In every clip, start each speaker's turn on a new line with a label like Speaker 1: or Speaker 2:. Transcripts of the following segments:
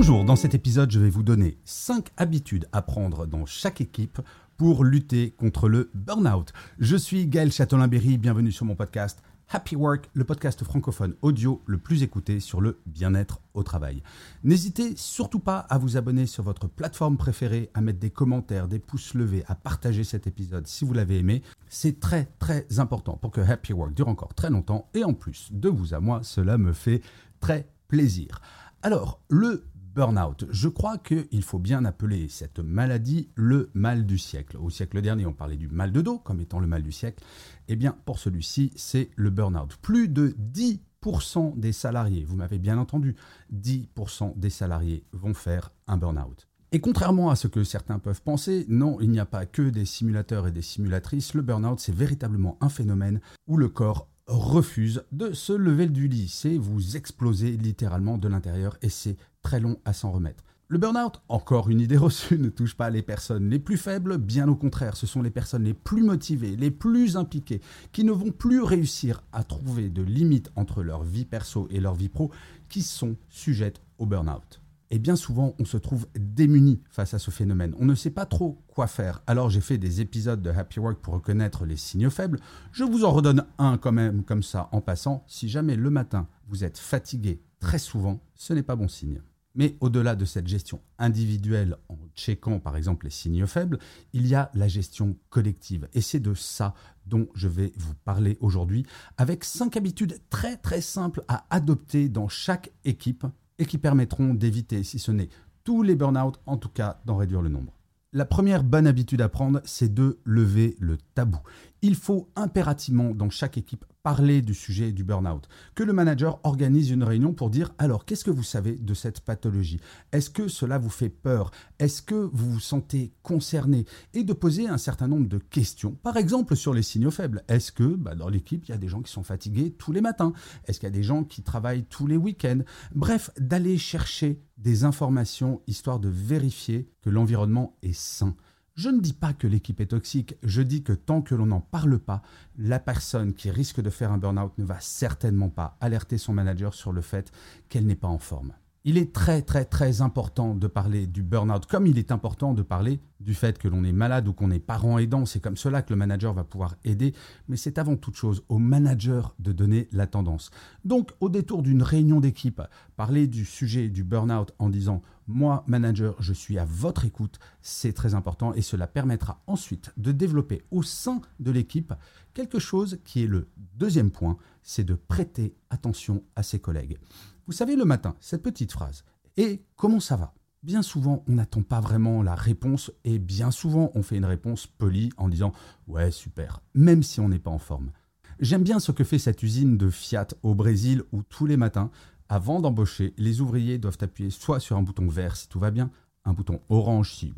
Speaker 1: Bonjour, dans cet épisode, je vais vous donner 5 habitudes à prendre dans chaque équipe pour lutter contre le burn-out. Je suis Gaël Châtelain-Berry, bienvenue sur mon podcast Happy Work, le podcast francophone audio le plus écouté sur le bien-être au travail. N'hésitez surtout pas à vous abonner sur votre plateforme préférée, à mettre des commentaires, des pouces levés, à partager cet épisode si vous l'avez aimé. C'est très très important pour que Happy Work dure encore très longtemps et en plus de vous à moi, cela me fait très plaisir. Alors, le burn-out. Je crois qu'il faut bien appeler cette maladie le mal du siècle. Au siècle dernier, on parlait du mal de dos comme étant le mal du siècle. Eh bien, pour celui-ci, c'est le burn-out. Plus de 10% des salariés, vous m'avez bien entendu, 10% des salariés vont faire un burn-out. Et contrairement à ce que certains peuvent penser, non, il n'y a pas que des simulateurs et des simulatrices. Le burn-out, c'est véritablement un phénomène où le corps refuse de se lever du lit. C'est vous exploser littéralement de l'intérieur et c'est très long à s'en remettre. Le burn-out, encore une idée reçue, ne touche pas les personnes les plus faibles, bien au contraire, ce sont les personnes les plus motivées, les plus impliquées, qui ne vont plus réussir à trouver de limites entre leur vie perso et leur vie pro, qui sont sujettes au burn-out. Et bien souvent, on se trouve démuni face à ce phénomène. On ne sait pas trop quoi faire. Alors j'ai fait des épisodes de Happy Work pour reconnaître les signes faibles. Je vous en redonne un quand même comme ça en passant. Si jamais le matin vous êtes fatigué très souvent, ce n'est pas bon signe. Mais au-delà de cette gestion individuelle en checkant par exemple les signaux faibles, il y a la gestion collective. Et c'est de ça dont je vais vous parler aujourd'hui avec cinq habitudes très très simples à adopter dans chaque équipe et qui permettront d'éviter, si ce n'est tous les burn-out, en tout cas d'en réduire le nombre. La première bonne habitude à prendre, c'est de lever le tabou. Il faut impérativement dans chaque équipe parler du sujet du burn-out, que le manager organise une réunion pour dire alors qu'est-ce que vous savez de cette pathologie? Est-ce que cela vous fait peur? Est-ce que vous vous sentez concerné? Et de poser un certain nombre de questions, par exemple sur les signaux faibles. Est-ce que bah, dans l'équipe, il y a des gens qui sont fatigués tous les matins? Est-ce qu'il y a des gens qui travaillent tous les week-ends? Bref, d'aller chercher des informations histoire de vérifier que l'environnement est sain. Je ne dis pas que l'équipe est toxique, je dis que tant que l'on n'en parle pas, la personne qui risque de faire un burn-out ne va certainement pas alerter son manager sur le fait qu'elle n'est pas en forme. Il est très très très important de parler du burn-out, comme il est important de parler du fait que l'on est malade ou qu'on est parent aidant. C'est comme cela que le manager va pouvoir aider, mais c'est avant toute chose au manager de donner la tendance. Donc, au détour d'une réunion d'équipe, parler du sujet du burn-out en disant moi, manager, je suis à votre écoute, c'est très important et cela permettra ensuite de développer au sein de l'équipe quelque chose qui est le deuxième point, c'est de prêter attention à ses collègues. Vous savez, le matin, cette petite phrase, et comment ça va? Bien souvent, on n'attend pas vraiment la réponse et bien souvent, on fait une réponse polie en disant Ouais, super, même si on n'est pas en forme. J'aime bien ce que fait cette usine de Fiat au Brésil où tous les matins, avant d'embaucher, les ouvriers doivent appuyer soit sur un bouton vert si tout va bien, un bouton orange si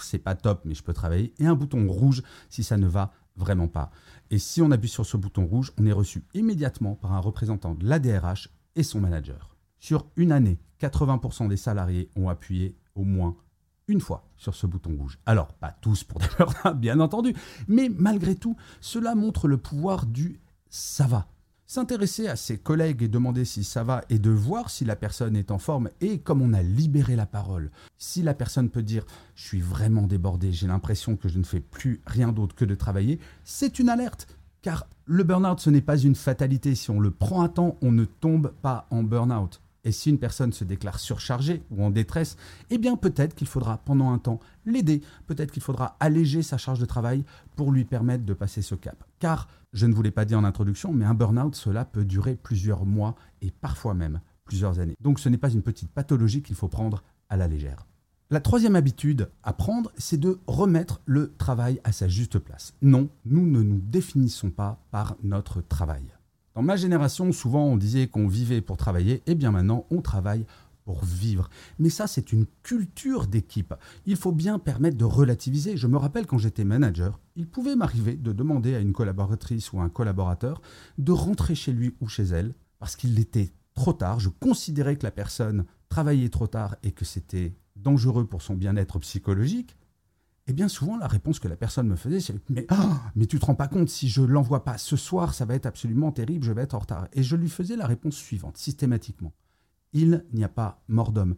Speaker 1: c'est pas top mais je peux travailler, et un bouton rouge si ça ne va vraiment pas. Et si on appuie sur ce bouton rouge, on est reçu immédiatement par un représentant de l'ADRH et son manager. Sur une année, 80% des salariés ont appuyé au moins une fois sur ce bouton rouge. Alors, pas tous pour des bien entendu, mais malgré tout, cela montre le pouvoir du ça va. S'intéresser à ses collègues et demander si ça va et de voir si la personne est en forme et comme on a libéré la parole, si la personne peut dire je suis vraiment débordé, j'ai l'impression que je ne fais plus rien d'autre que de travailler, c'est une alerte. Car le burn-out, ce n'est pas une fatalité. Si on le prend à temps, on ne tombe pas en burn-out. Et si une personne se déclare surchargée ou en détresse, eh bien peut-être qu'il faudra pendant un temps l'aider, peut-être qu'il faudra alléger sa charge de travail pour lui permettre de passer ce cap. Car, je ne vous l'ai pas dit en introduction, mais un burn-out, cela peut durer plusieurs mois et parfois même plusieurs années. Donc ce n'est pas une petite pathologie qu'il faut prendre à la légère. La troisième habitude à prendre, c'est de remettre le travail à sa juste place. Non, nous ne nous définissons pas par notre travail. Dans ma génération, souvent on disait qu'on vivait pour travailler, et bien maintenant on travaille pour vivre. Mais ça, c'est une culture d'équipe. Il faut bien permettre de relativiser. Je me rappelle quand j'étais manager, il pouvait m'arriver de demander à une collaboratrice ou un collaborateur de rentrer chez lui ou chez elle parce qu'il était trop tard. Je considérais que la personne travaillait trop tard et que c'était dangereux pour son bien-être psychologique. Et bien souvent, la réponse que la personne me faisait, c'est mais, ah, mais tu te rends pas compte, si je l'envoie pas ce soir, ça va être absolument terrible, je vais être en retard. Et je lui faisais la réponse suivante, systématiquement. Il n'y a pas mort d'homme.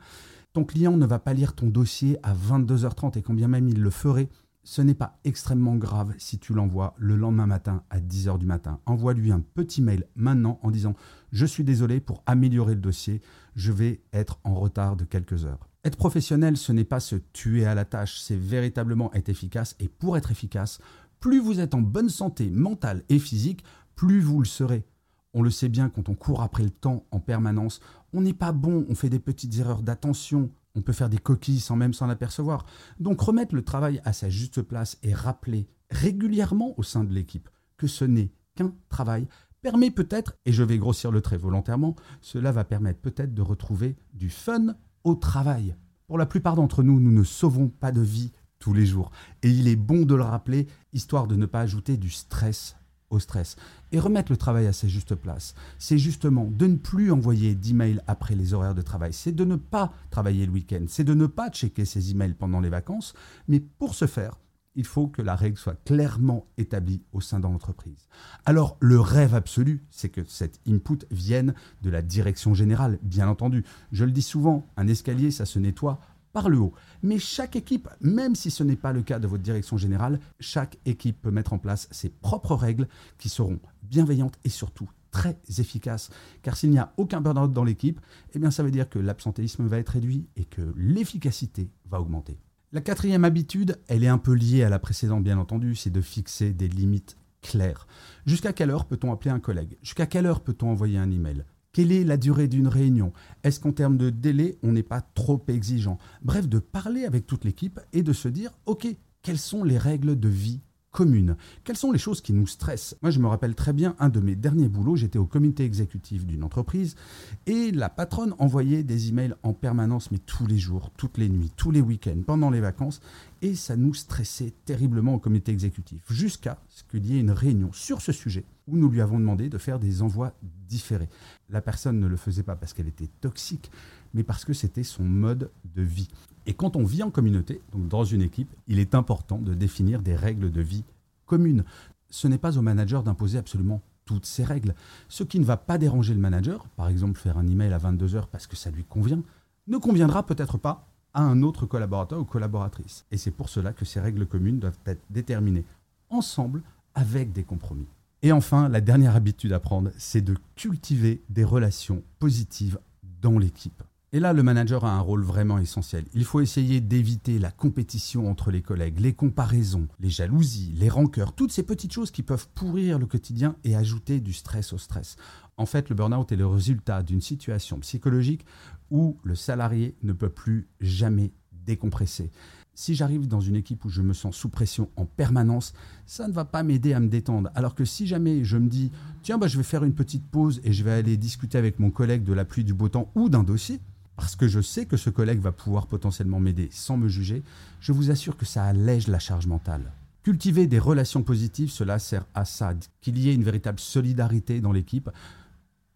Speaker 1: Ton client ne va pas lire ton dossier à 22h30 et quand bien même il le ferait, ce n'est pas extrêmement grave si tu l'envoies le lendemain matin à 10h du matin. Envoie-lui un petit mail maintenant en disant Je suis désolé pour améliorer le dossier, je vais être en retard de quelques heures. Être professionnel, ce n'est pas se tuer à la tâche, c'est véritablement être efficace. Et pour être efficace, plus vous êtes en bonne santé mentale et physique, plus vous le serez. On le sait bien quand on court après le temps en permanence, on n'est pas bon, on fait des petites erreurs d'attention, on peut faire des coquilles sans même s'en apercevoir. Donc remettre le travail à sa juste place et rappeler régulièrement au sein de l'équipe que ce n'est qu'un travail permet peut-être, et je vais grossir le trait volontairement, cela va permettre peut-être de retrouver du fun au travail. Pour la plupart d'entre nous, nous ne sauvons pas de vie tous les jours. Et il est bon de le rappeler, histoire de ne pas ajouter du stress au stress. Et remettre le travail à sa juste place, c'est justement de ne plus envoyer d'emails après les horaires de travail, c'est de ne pas travailler le week-end, c'est de ne pas checker ses emails pendant les vacances, mais pour ce faire, il faut que la règle soit clairement établie au sein de l'entreprise. Alors, le rêve absolu, c'est que cet input vienne de la direction générale, bien entendu. Je le dis souvent, un escalier, ça se nettoie par le haut. Mais chaque équipe, même si ce n'est pas le cas de votre direction générale, chaque équipe peut mettre en place ses propres règles qui seront bienveillantes et surtout très efficaces. Car s'il n'y a aucun burn-out dans l'équipe, eh bien ça veut dire que l'absentéisme va être réduit et que l'efficacité va augmenter. La quatrième habitude, elle est un peu liée à la précédente bien entendu, c'est de fixer des limites claires. Jusqu'à quelle heure peut-on appeler un collègue? Jusqu'à quelle heure peut-on envoyer un email? Quelle est la durée d'une réunion? Est-ce qu'en termes de délai, on n'est pas trop exigeant? Bref, de parler avec toute l'équipe et de se dire, OK, quelles sont les règles de vie Quelles sont les choses qui nous stressent? Moi, je me rappelle très bien un de mes derniers boulots, j'étais au comité exécutif d'une entreprise et la patronne envoyait des emails en permanence, mais tous les jours, toutes les nuits, tous les week-ends, pendant les vacances, et ça nous stressait terriblement au comité exécutif, jusqu'à ce qu'il y ait une réunion sur ce sujet où nous lui avons demandé de faire des envois différés. La personne ne le faisait pas parce qu'elle était toxique, mais parce que c'était son mode de vie. Et quand on vit en communauté, donc dans une équipe, il est important de définir des règles de vie communes. Ce n'est pas au manager d'imposer absolument toutes ces règles. Ce qui ne va pas déranger le manager, par exemple faire un email à 22 heures parce que ça lui convient, ne conviendra peut-être pas à un autre collaborateur ou collaboratrice. Et c'est pour cela que ces règles communes doivent être déterminées ensemble avec des compromis. Et enfin, la dernière habitude à prendre, c'est de cultiver des relations positives dans l'équipe. Et là, le manager a un rôle vraiment essentiel. Il faut essayer d'éviter la compétition entre les collègues, les comparaisons, les jalousies, les rancœurs, toutes ces petites choses qui peuvent pourrir le quotidien et ajouter du stress au stress. En fait, le burn-out est le résultat d'une situation psychologique où le salarié ne peut plus jamais décompresser si j'arrive dans une équipe où je me sens sous pression en permanence, ça ne va pas m'aider à me détendre. Alors que si jamais je me dis, tiens, bah, je vais faire une petite pause et je vais aller discuter avec mon collègue de la pluie, du beau temps ou d'un dossier, parce que je sais que ce collègue va pouvoir potentiellement m'aider sans me juger, je vous assure que ça allège la charge mentale. Cultiver des relations positives, cela sert à ça, qu'il y ait une véritable solidarité dans l'équipe.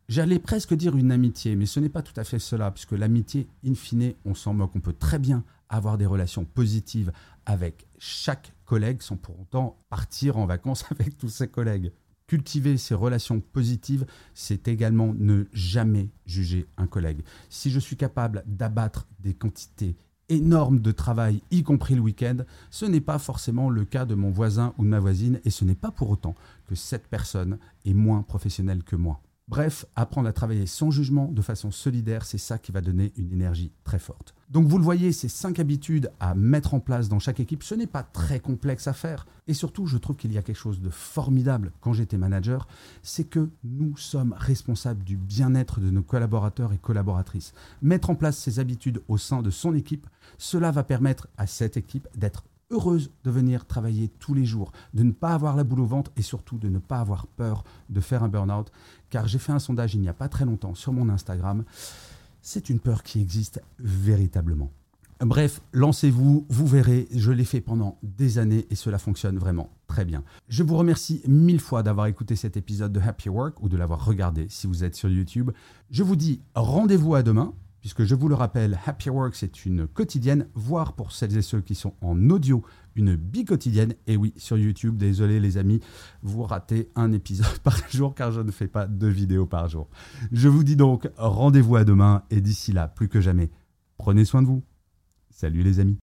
Speaker 1: J'allais presque dire une amitié, mais ce n'est pas tout à fait cela, puisque l'amitié, in fine, on s'en moque. On peut très bien avoir des relations positives avec chaque collègue sans pour autant partir en vacances avec tous ses collègues. Cultiver ces relations positives, c'est également ne jamais juger un collègue. Si je suis capable d'abattre des quantités énormes de travail, y compris le week-end, ce n'est pas forcément le cas de mon voisin ou de ma voisine, et ce n'est pas pour autant que cette personne est moins professionnelle que moi. Bref, apprendre à travailler sans jugement, de façon solidaire, c'est ça qui va donner une énergie très forte. Donc vous le voyez, ces cinq habitudes à mettre en place dans chaque équipe, ce n'est pas très complexe à faire. Et surtout, je trouve qu'il y a quelque chose de formidable quand j'étais manager, c'est que nous sommes responsables du bien-être de nos collaborateurs et collaboratrices. Mettre en place ces habitudes au sein de son équipe, cela va permettre à cette équipe d'être heureuse de venir travailler tous les jours, de ne pas avoir la boule au ventre et surtout de ne pas avoir peur de faire un burn-out. Car j'ai fait un sondage il n'y a pas très longtemps sur mon Instagram. C'est une peur qui existe véritablement. Bref, lancez-vous, vous verrez, je l'ai fait pendant des années et cela fonctionne vraiment très bien. Je vous remercie mille fois d'avoir écouté cet épisode de Happy Work ou de l'avoir regardé si vous êtes sur YouTube. Je vous dis rendez-vous à demain puisque je vous le rappelle, Happy Work, c'est une quotidienne, voire pour celles et ceux qui sont en audio, une bi-quotidienne. Et oui, sur YouTube, désolé les amis, vous ratez un épisode par jour car je ne fais pas deux vidéos par jour. Je vous dis donc rendez-vous à demain et d'ici là, plus que jamais, Prenez soin de vous. Salut les amis.